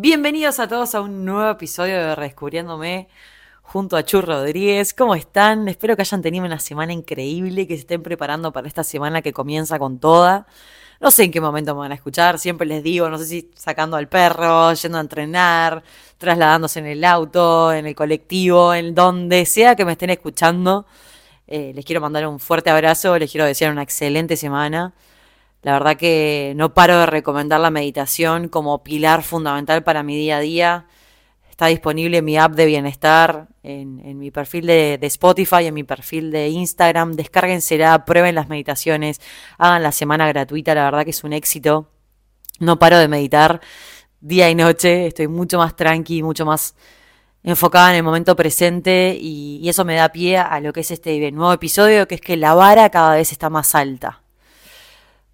Bienvenidos a todos a un nuevo episodio de Redescubriéndome junto a Chur Rodríguez. ¿Cómo están? Espero que hayan tenido una semana increíble, que se estén preparando para esta semana que comienza con toda. No sé en qué momento me van a escuchar, siempre les digo, no sé si sacando al perro, yendo a entrenar, trasladándose en el auto, en el colectivo, en donde sea que me estén escuchando. Eh, les quiero mandar un fuerte abrazo, les quiero desear una excelente semana. La verdad que no paro de recomendar la meditación como pilar fundamental para mi día a día. Está disponible mi app de bienestar, en, mi perfil de, Spotify, en mi perfil de Instagram. Descárguensela, prueben las meditaciones, hagan la semana gratuita. La verdad que es un éxito. No paro de meditar día y noche. Estoy mucho más tranqui, mucho más enfocada en el momento presente y, y eso me da pie a lo que es este nuevo episodio, que es que la vara cada vez está más alta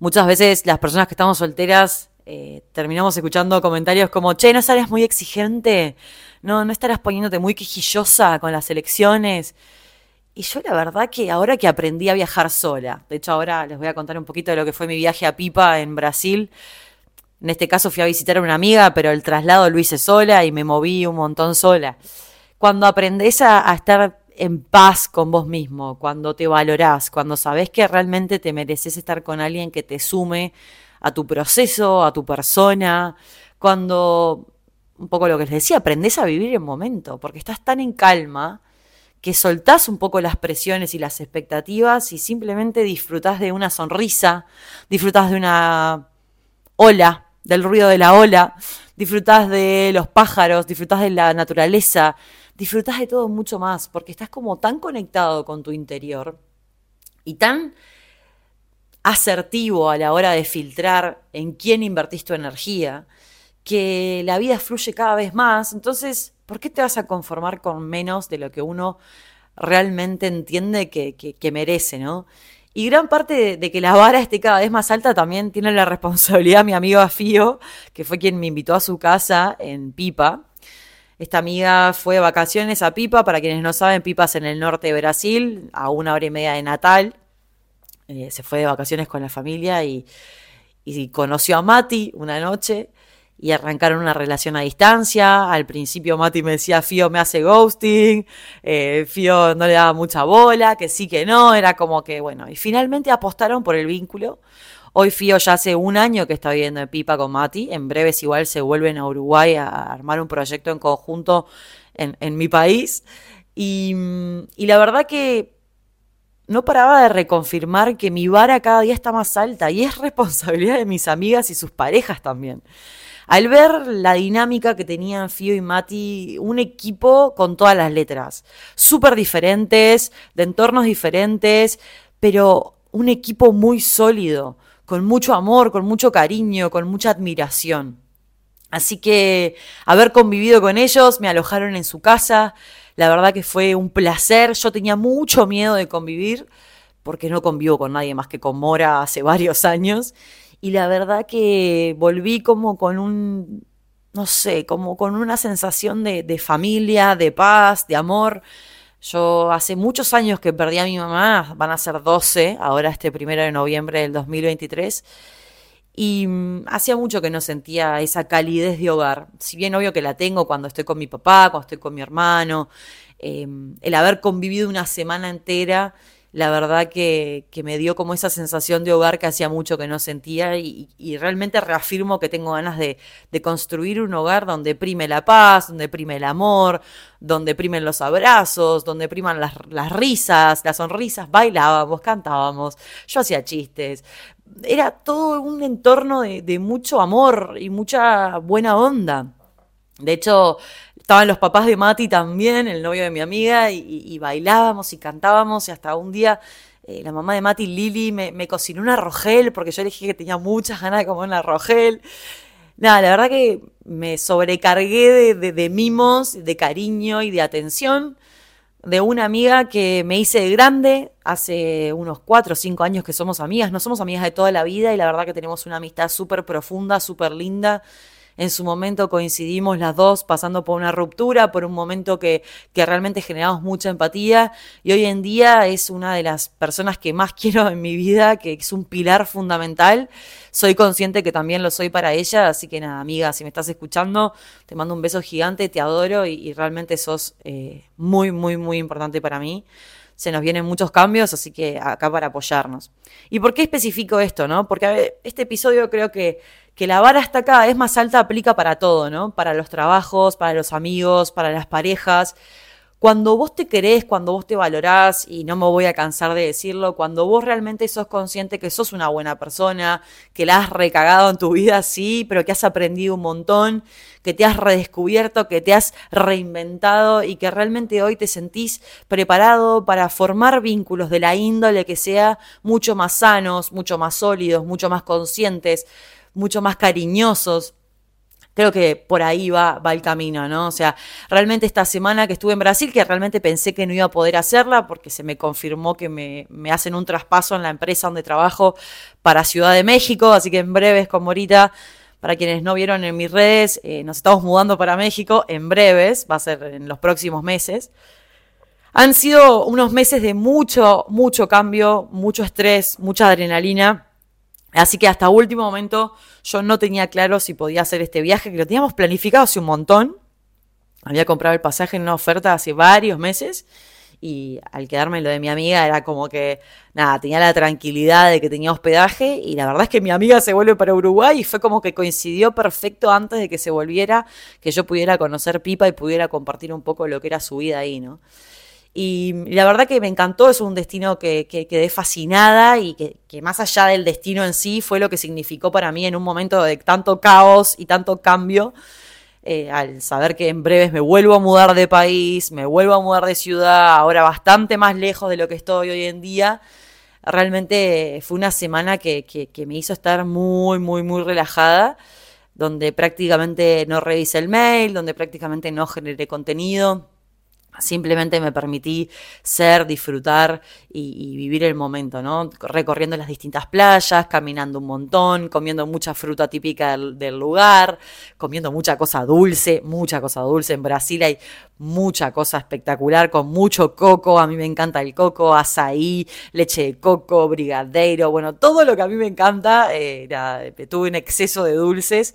muchas veces las personas que estamos solteras eh, terminamos escuchando comentarios como, che, no estarás muy exigente, no, no estarás poniéndote muy quejillosa con las elecciones. Y yo la verdad que ahora que aprendí a viajar sola, de hecho ahora les voy a contar un poquito de lo que fue mi viaje a Pipa en Brasil. En este caso fui a visitar a una amiga, pero el traslado lo hice sola y me moví un montón sola. Cuando aprendes a, a estar en paz con vos mismo, cuando te valorás, cuando sabés que realmente te mereces estar con alguien que te sume a tu proceso, a tu persona, cuando, un poco lo que les decía, aprendés a vivir el momento, porque estás tan en calma que soltás un poco las presiones y las expectativas y simplemente disfrutás de una sonrisa, disfrutás de una ola, del ruido de la ola, disfrutás de los pájaros, disfrutás de la naturaleza, disfrutas de todo mucho más, porque estás como tan conectado con tu interior y tan asertivo a la hora de filtrar en quién invertís tu energía, que la vida fluye cada vez más. Entonces, ¿por qué te vas a conformar con menos de lo que uno realmente entiende que, que, merece, ¿no? Y gran parte de, de, que la vara esté cada vez más alta también tiene la responsabilidad mi amigo Afío, que fue quien me invitó a su casa en Pipa. Esta amiga fue de vacaciones a Pipa, para quienes no saben, Pipa es en el norte de Brasil, a una hora y media de Natal. Eh, se fue de vacaciones con la familia y, conoció a Mati una noche y arrancaron una relación a distancia. Al principio Mati me decía, Fío me hace ghosting, eh, Fío no le daba mucha bola, que sí, que no, era como que, bueno, y finalmente apostaron por el vínculo. Hoy Fío ya hace un año que está viviendo en Pipa con Mati. En breves igual se vuelven a Uruguay a armar un proyecto en conjunto en, mi país. Y, y la verdad que no paraba de reconfirmar que mi vara cada día está más alta y es responsabilidad de mis amigas y sus parejas también. Al ver la dinámica que tenían Fío y Mati, un equipo con todas las letras, súper diferentes, de entornos diferentes, pero un equipo muy sólido, con mucho amor, con mucho cariño, con mucha admiración. Así que haber convivido con ellos, me alojaron en su casa, la verdad que fue un placer, yo tenía mucho miedo de convivir, porque no convivo con nadie más que con Mora hace varios años, y la verdad que volví como con un, no sé, como con una sensación de, de familia, de paz, de amor. Yo hace muchos años que perdí a mi mamá, van a ser 12, ahora este primero de noviembre del 2023. Y mm, hacía mucho que no sentía esa calidez de hogar. Si bien obvio que la tengo cuando estoy con mi papá, cuando estoy con mi hermano, em, el haber convivido una semana entera la verdad que, me dio como esa sensación de hogar que hacía mucho que no sentía y, realmente reafirmo que tengo ganas de, construir un hogar donde prime la paz, donde prime el amor, donde primen los abrazos, donde priman las, risas, las sonrisas, bailábamos, cantábamos, yo hacía chistes. Era todo un entorno de, de mucho amor y mucha buena onda. De hecho, estaban los papás de Mati también, el novio de mi amiga, y, bailábamos y cantábamos, y hasta un día eh, la mamá de Mati, Lili, me, cocinó una rogel, porque yo le dije que tenía muchas ganas de comer una rogel. Nada, la verdad que me sobrecargué de, de, mimos, de cariño y de atención de una amiga que me hice de grande hace unos cuatro o cinco años que somos amigas, no somos amigas de toda la vida y la verdad que tenemos una amistad súper profunda, súper linda en su momento coincidimos las dos pasando por una ruptura, por un momento que, que realmente generamos mucha empatía y hoy en día es una de las personas que más quiero en mi vida, que es un pilar fundamental. Soy consciente que también lo soy para ella, así que nada, amiga, si me estás escuchando, te mando un beso gigante, te adoro y, realmente sos eh, muy, muy, muy importante para mí se nos vienen muchos cambios, así que acá para apoyarnos. ¿Y por qué especifico esto, no? Porque este episodio creo que, que la vara está cada vez más alta, aplica para todo, ¿no? Para los trabajos, para los amigos, para las parejas. Cuando vos te querés, cuando vos te valorás, y no me voy a cansar de decirlo, cuando vos realmente sos consciente que sos una buena persona, que la has recagado en tu vida, sí, pero que has aprendido un montón, que te has redescubierto, que te has reinventado y que realmente hoy te sentís preparado para formar vínculos de la índole que sea mucho más sanos, mucho más sólidos, mucho más conscientes, mucho más cariñosos creo que por ahí va, va el camino, ¿no? O sea, realmente esta semana que estuve en Brasil, que realmente pensé que no iba a poder hacerla porque se me confirmó que me, hacen un traspaso en la empresa donde trabajo para Ciudad de México, así que en breves, como ahorita, para quienes no vieron en mis redes, eh, nos estamos mudando para México en breves, va a ser en los próximos meses. Han sido unos meses de mucho, mucho cambio, mucho estrés, mucha adrenalina Así que hasta último momento yo no tenía claro si podía hacer este viaje, que lo teníamos planificado hace un montón. Había comprado el pasaje en una oferta hace varios meses y al quedarme lo de mi amiga era como que, nada, tenía la tranquilidad de que tenía hospedaje y la verdad es que mi amiga se vuelve para Uruguay y fue como que coincidió perfecto antes de que se volviera, que yo pudiera conocer Pipa y pudiera compartir un poco lo que era su vida ahí, ¿no? Y la verdad que me encantó, es un destino que, quedé fascinada y que, más allá del destino en sí fue lo que significó para mí en un momento de tanto caos y tanto cambio, eh, al saber que en breves me vuelvo a mudar de país, me vuelvo a mudar de ciudad, ahora bastante más lejos de lo que estoy hoy en día. Realmente fue una semana que, que me hizo estar muy, muy, muy relajada, donde prácticamente no revisé el mail, donde prácticamente no generé contenido Simplemente me permití ser, disfrutar y, vivir el momento, ¿no? Recorriendo las distintas playas, caminando un montón, comiendo mucha fruta típica del, lugar, comiendo mucha cosa dulce, mucha cosa dulce. En Brasil hay mucha cosa espectacular con mucho coco. A mí me encanta el coco, azaí, leche de coco, brigadeiro, bueno, todo lo que a mí me encanta. Eh, tuve un exceso de dulces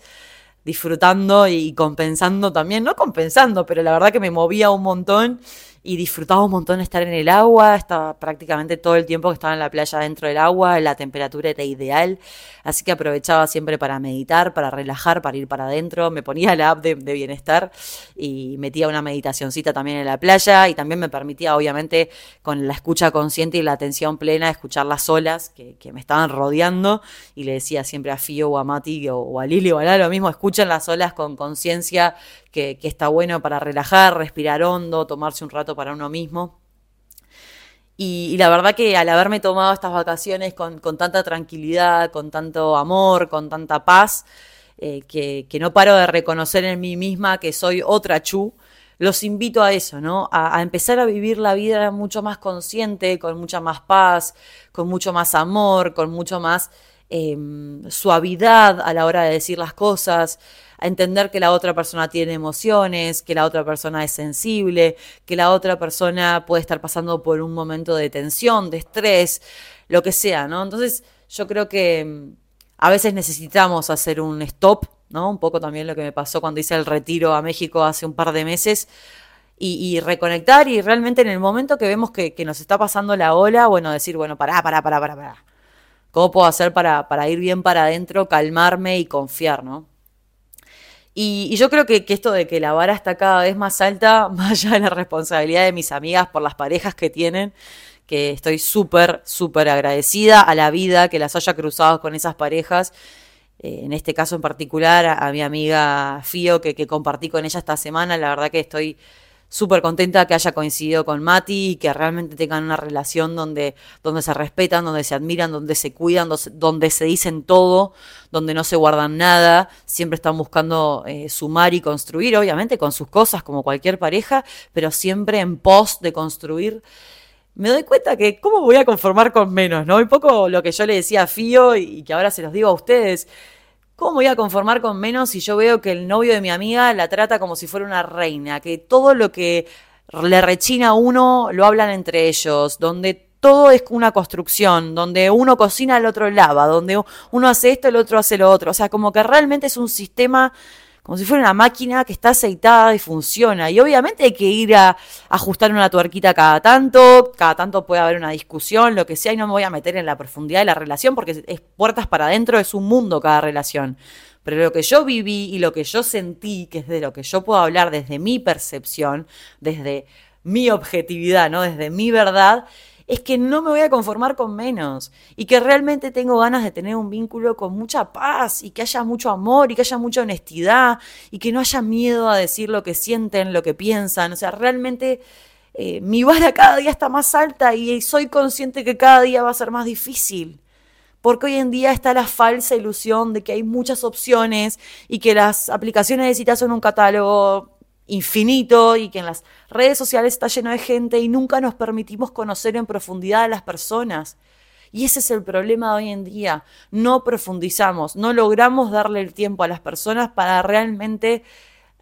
disfrutando y compensando también, no compensando, pero la verdad que me movía un montón y disfrutaba un montón estar en el agua, estaba prácticamente todo el tiempo que estaba en la playa dentro del agua, la temperatura era ideal, así que aprovechaba siempre para meditar, para relajar, para ir para adentro, me ponía la app de, bienestar y metía una meditacioncita también en la playa y también me permitía obviamente con la escucha consciente y la atención plena escuchar las olas que, me estaban rodeando y le decía siempre a Fío o a Mati o, a Lili o a lo mismo, escuchen las olas con conciencia que, está bueno para relajar, respirar hondo, tomarse un rato para uno mismo. Y, la verdad que al haberme tomado estas vacaciones con, tanta tranquilidad, con tanto amor, con tanta paz, eh, que, no paro de reconocer en mí misma que soy otra Chu, los invito a eso, ¿no? A, empezar a vivir la vida mucho más consciente, con mucha más paz, con mucho más amor, con mucho más em, suavidad a la hora de decir las cosas, a entender que la otra persona tiene emociones, que la otra persona es sensible, que la otra persona puede estar pasando por un momento de tensión, de estrés, lo que sea, ¿no? Entonces yo creo que mm, a veces necesitamos hacer un stop, ¿no? Un poco también lo que me pasó cuando hice el retiro a México hace un par de meses. Y, reconectar y realmente en el momento que vemos que, nos está pasando la ola, bueno, decir, bueno, pará, pará, pará, pará, pará. ¿Cómo puedo hacer para, para ir bien para adentro, calmarme y confiar, ¿no? Y, yo creo que, esto de que la vara está cada vez más alta, más allá de la responsabilidad de mis amigas por las parejas que tienen, que estoy súper, súper agradecida a la vida que las haya cruzado con esas parejas. Eh, en este caso en particular, a, mi amiga Fío, que, que compartí con ella esta semana, la verdad que estoy súper contenta que haya coincidido con Mati y que realmente tengan una relación donde, donde se respetan, donde se admiran, donde se cuidan, donde se dicen todo, donde no se guardan nada, siempre están buscando eh, sumar y construir, obviamente con sus cosas como cualquier pareja, pero siempre en pos de construir. Me doy cuenta que cómo voy a conformar con menos, ¿no? Un poco lo que yo le decía a Fío y que ahora se los digo a ustedes ¿Cómo voy a conformar con menos si yo veo que el novio de mi amiga la trata como si fuera una reina? Que todo lo que le rechina a uno lo hablan entre ellos, donde todo es una construcción, donde uno cocina, el otro lava, donde uno hace esto, el otro hace lo otro. O sea, como que realmente es un sistema como si fuera una máquina que está aceitada y funciona. Y obviamente hay que ir a, ajustar una tuerquita cada tanto, cada tanto puede haber una discusión, lo que sea, y no me voy a meter en la profundidad de la relación porque es puertas para adentro, es un mundo cada relación. Pero lo que yo viví y lo que yo sentí, que es de lo que yo puedo hablar desde mi percepción, desde mi objetividad, ¿no? Desde mi verdad, es que no me voy a conformar con menos y que realmente tengo ganas de tener un vínculo con mucha paz y que haya mucho amor y que haya mucha honestidad y que no haya miedo a decir lo que sienten, lo que piensan. O sea, realmente eh, mi vara cada día está más alta y soy consciente que cada día va a ser más difícil. Porque hoy en día está la falsa ilusión de que hay muchas opciones y que las aplicaciones de citas son un catálogo infinito y que en las redes sociales está lleno de gente y nunca nos permitimos conocer en profundidad a las personas. Y ese es el problema de hoy en día. No profundizamos, no logramos darle el tiempo a las personas para realmente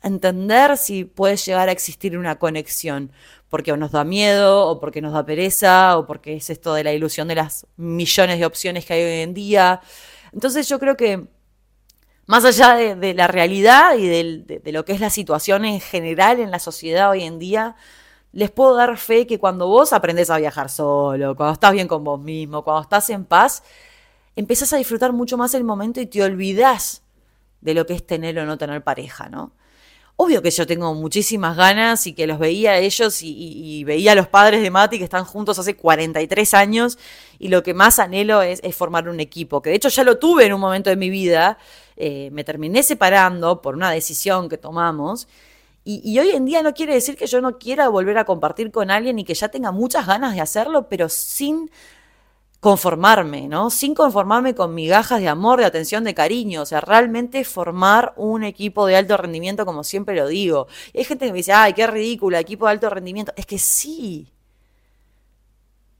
entender si puede llegar a existir una conexión, porque nos da miedo, o porque nos da pereza, o porque es esto de la ilusión de las millones de opciones que hay hoy en día. Entonces yo creo que más allá de, la realidad y de, lo que es la situación en general en la sociedad hoy en día, les puedo dar fe que cuando vos aprendes a viajar solo, cuando estás bien con vos mismo, cuando estás en paz, empezás a disfrutar mucho más el momento y te olvidás de lo que es tener o no tener pareja, ¿no? Obvio que yo tengo muchísimas ganas y que los veía a ellos y, veía a los padres de Mati que están juntos hace 43 años y lo que más anhelo es, formar un equipo, que de hecho ya lo tuve en un momento de mi vida, eh, me terminé separando por una decisión que tomamos y, y, hoy en día no quiere decir que yo no quiera volver a compartir con alguien y que ya tenga muchas ganas de hacerlo, pero sin conformarme, ¿no? Sin conformarme con migajas de amor, de atención, de cariño. O sea, realmente formar un equipo de alto rendimiento, como siempre lo digo. hay gente que me dice, ay, qué ridícula, equipo de alto rendimiento. Es que sí.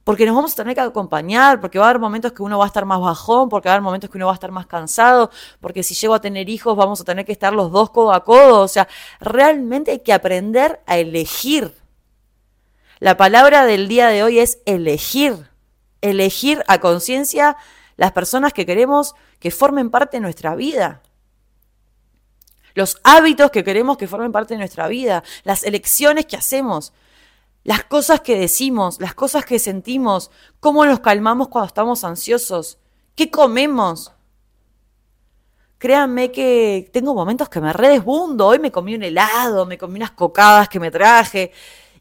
Porque nos vamos a tener que acompañar, porque va a haber momentos que uno va a estar más bajón, porque va a haber momentos que uno va a estar más cansado, porque si llego a tener hijos vamos a tener que estar los dos codo a codo. O sea, realmente hay que aprender a elegir. La palabra del día de hoy es elegir elegir a conciencia las personas que queremos que formen parte de nuestra vida. Los hábitos que queremos que formen parte de nuestra vida, las elecciones que hacemos, las cosas que decimos, las cosas que sentimos, cómo nos calmamos cuando estamos ansiosos, qué comemos. Créanme que tengo momentos que me redesbundo. Hoy me comí un helado, me comí unas cocadas que me traje.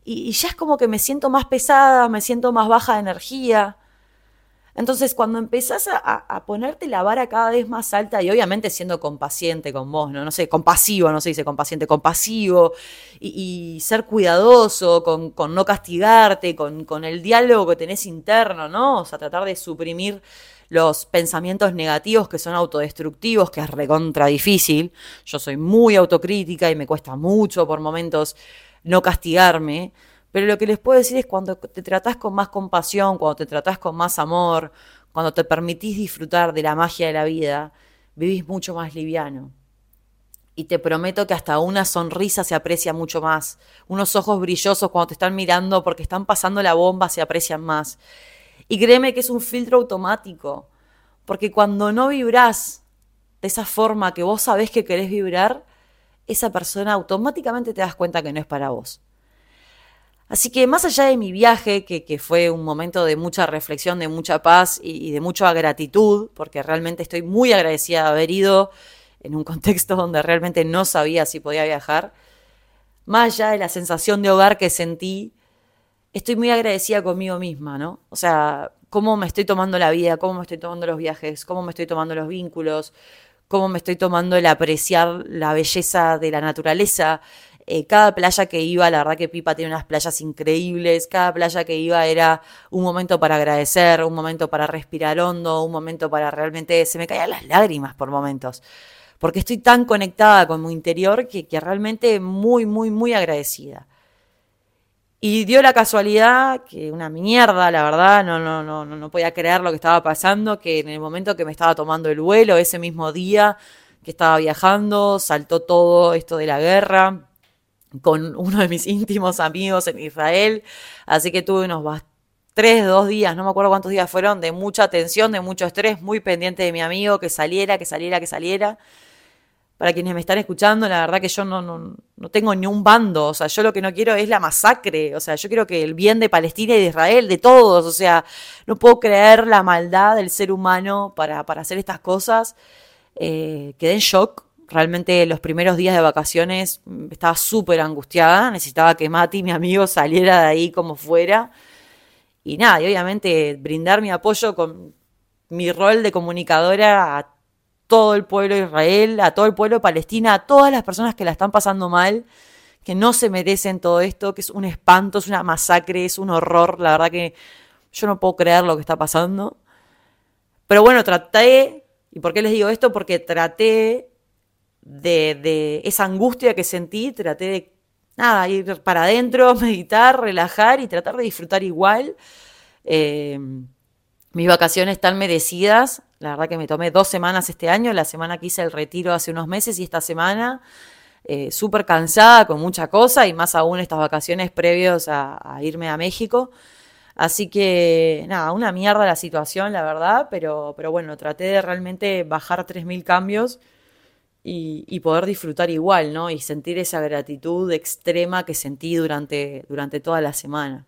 Y, ya es como que me siento más pesada, me siento más baja de energía. Entonces, cuando empezás a, ponerte la vara cada vez más alta y obviamente siendo compaciente con vos, no, no sé, compasivo, no se dice compaciente, compasivo y, ser cuidadoso con, no castigarte, con, el diálogo que tenés interno, ¿no? O sea, tratar de suprimir los pensamientos negativos que son autodestructivos, que es recontra difícil. Yo soy muy autocrítica y me cuesta mucho por momentos no castigarme. Pero lo que les puedo decir es cuando te tratás con más compasión, cuando te tratás con más amor, cuando te permitís disfrutar de la magia de la vida, vivís mucho más liviano. Y te prometo que hasta una sonrisa se aprecia mucho más. Unos ojos brillosos cuando te están mirando porque están pasando la bomba se aprecian más. Y créeme que es un filtro automático. Porque cuando no vibrás de esa forma que vos sabés que querés vibrar, esa persona automáticamente te das cuenta que no es para vos. Así que más allá de mi viaje, que, fue un momento de mucha reflexión, de mucha paz y, de mucha gratitud, porque realmente estoy muy agradecida de haber ido en un contexto donde realmente no sabía si podía viajar, más allá de la sensación de hogar que sentí, estoy muy agradecida conmigo misma, ¿no? O sea, cómo me estoy tomando la vida, cómo me estoy tomando los viajes, cómo me estoy tomando los vínculos, cómo me estoy tomando el apreciar la belleza de la naturaleza, eh, cada playa que iba, la verdad que Pipa tiene unas playas increíbles, cada playa que iba era un momento para agradecer, un momento para respirar hondo, un momento para realmente, se me caían las lágrimas por momentos, porque estoy tan conectada con mi interior que, que realmente muy, muy, muy agradecida. Y dio la casualidad que una mierda, la verdad, no, no, no, no podía creer lo que estaba pasando, que en el momento que me estaba tomando el vuelo, ese mismo día, que estaba viajando, saltó todo esto de la guerra con uno de mis íntimos amigos en Israel, así que tuve unos tres, dos días, no me acuerdo cuántos días fueron, de mucha tensión, de mucho estrés, muy pendiente de mi amigo, que saliera, que saliera, que saliera. Para quienes me están escuchando, la verdad que yo no, no, no tengo ni un bando, o sea, yo lo que no quiero es la masacre, o sea, yo quiero que el bien de Palestina y de Israel, de todos, o sea, no puedo creer la maldad del ser humano para, para hacer estas cosas. Eh, quedé shock, realmente los primeros días de vacaciones mm, estaba súper angustiada, necesitaba que Mati, mi amigo, saliera de ahí como fuera. Y nada, y obviamente brindar mi apoyo con mi rol de comunicadora a todo el pueblo de Israel, a todo el pueblo de Palestina, a todas las personas que la están pasando mal, que no se merecen todo esto, que es un espanto, es una masacre, es un horror, la verdad que yo no puedo creer lo que está pasando. Pero bueno, traté, ¿y por qué les digo esto? Porque traté de, esa angustia que sentí, traté de, nada, ir para adentro, meditar, relajar y tratar de disfrutar igual. Eh, mis vacaciones están merecidas. La verdad que me tomé dos semanas este año, la semana que hice el retiro hace unos meses y esta semana eh, súper cansada con mucha cosa y más aún estas vacaciones previos a, a, irme a México. Así que nada, una mierda la situación, la verdad, pero, pero bueno, traté de realmente bajar 3.000 cambios y, poder disfrutar igual, ¿no? Y sentir esa gratitud extrema que sentí durante, durante toda la semana.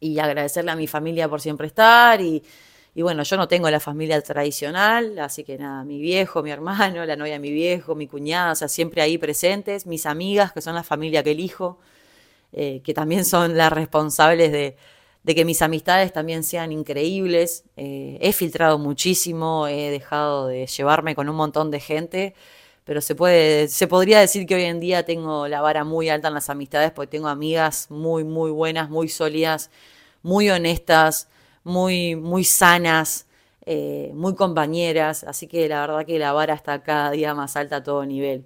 Y agradecerle a mi familia por siempre estar y, bueno, yo no tengo la familia tradicional, así que nada, mi viejo, mi hermano, la novia de mi viejo, mi cuñada, o sea, siempre ahí presentes, mis amigas, que son la familia que elijo, eh, que también son las responsables de, de, que mis amistades también sean increíbles. Eh, he filtrado muchísimo, he dejado de llevarme con un montón de gente pero se puede, se podría decir que hoy en día tengo la vara muy alta en las amistades porque tengo amigas muy, muy buenas, muy sólidas, muy honestas, muy, muy sanas, eh, muy compañeras, así que la verdad que la vara está cada día más alta a todo nivel.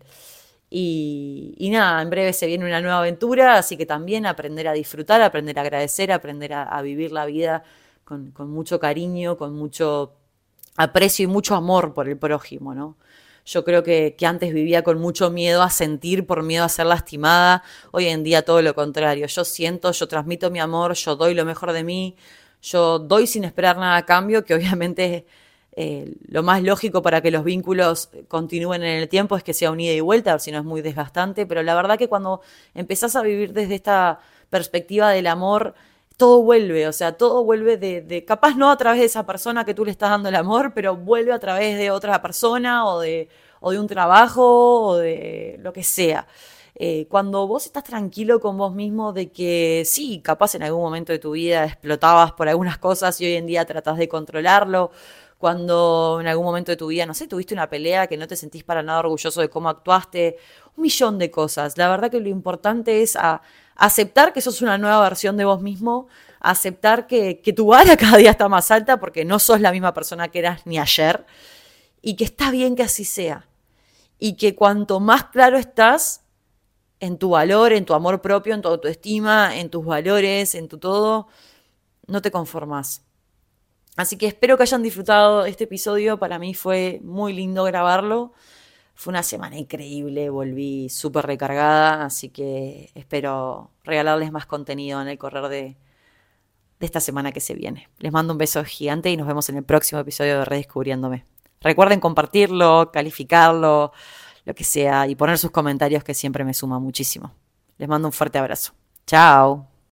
Y, nada, en breve se viene una nueva aventura, así que también aprender a disfrutar, aprender a agradecer, aprender a, vivir la vida con, mucho cariño, con mucho aprecio y mucho amor por el prójimo, ¿no? Yo creo que, antes vivía con mucho miedo a sentir, por miedo a ser lastimada. Hoy en día todo lo contrario. Yo siento, yo transmito mi amor, yo doy lo mejor de mí, yo doy sin esperar nada a cambio, que obviamente eh, lo más lógico para que los vínculos continúen en el tiempo es que sea un ida y vuelta, si no es muy desgastante. Pero la verdad que cuando empezás a vivir desde esta perspectiva del amor, todo vuelve, o sea, todo vuelve de, capaz no a través de esa persona que tú le estás dando el amor, pero vuelve a través de otra persona o de, o de un trabajo o de lo que sea. Eh, cuando vos estás tranquilo con vos mismo de que sí, capaz en algún momento de tu vida explotabas por algunas cosas y hoy en día tratás de controlarlo, cuando en algún momento de tu vida, no sé, tuviste una pelea que no te sentís para nada orgulloso de cómo actuaste, un millón de cosas. La verdad que lo importante es a, aceptar que sos una nueva versión de vos mismo, aceptar que, tu vara cada día está más alta porque no sos la misma persona que eras ni ayer y que está bien que así sea. Y que cuanto más claro estás en tu valor, en tu amor propio, en tu autoestima, en tus valores, en tu todo, no te conformas. Así que espero que hayan disfrutado este episodio. Para mí fue muy lindo grabarlo. Fue una semana increíble, volví súper recargada, así que espero regalarles más contenido en el correr de, de esta semana que se viene. Les mando un beso gigante y nos vemos en el próximo episodio de Redescubriéndome. Recuerden compartirlo, calificarlo, lo que sea, y poner sus comentarios que siempre me suma muchísimo. Les mando un fuerte abrazo. Chao.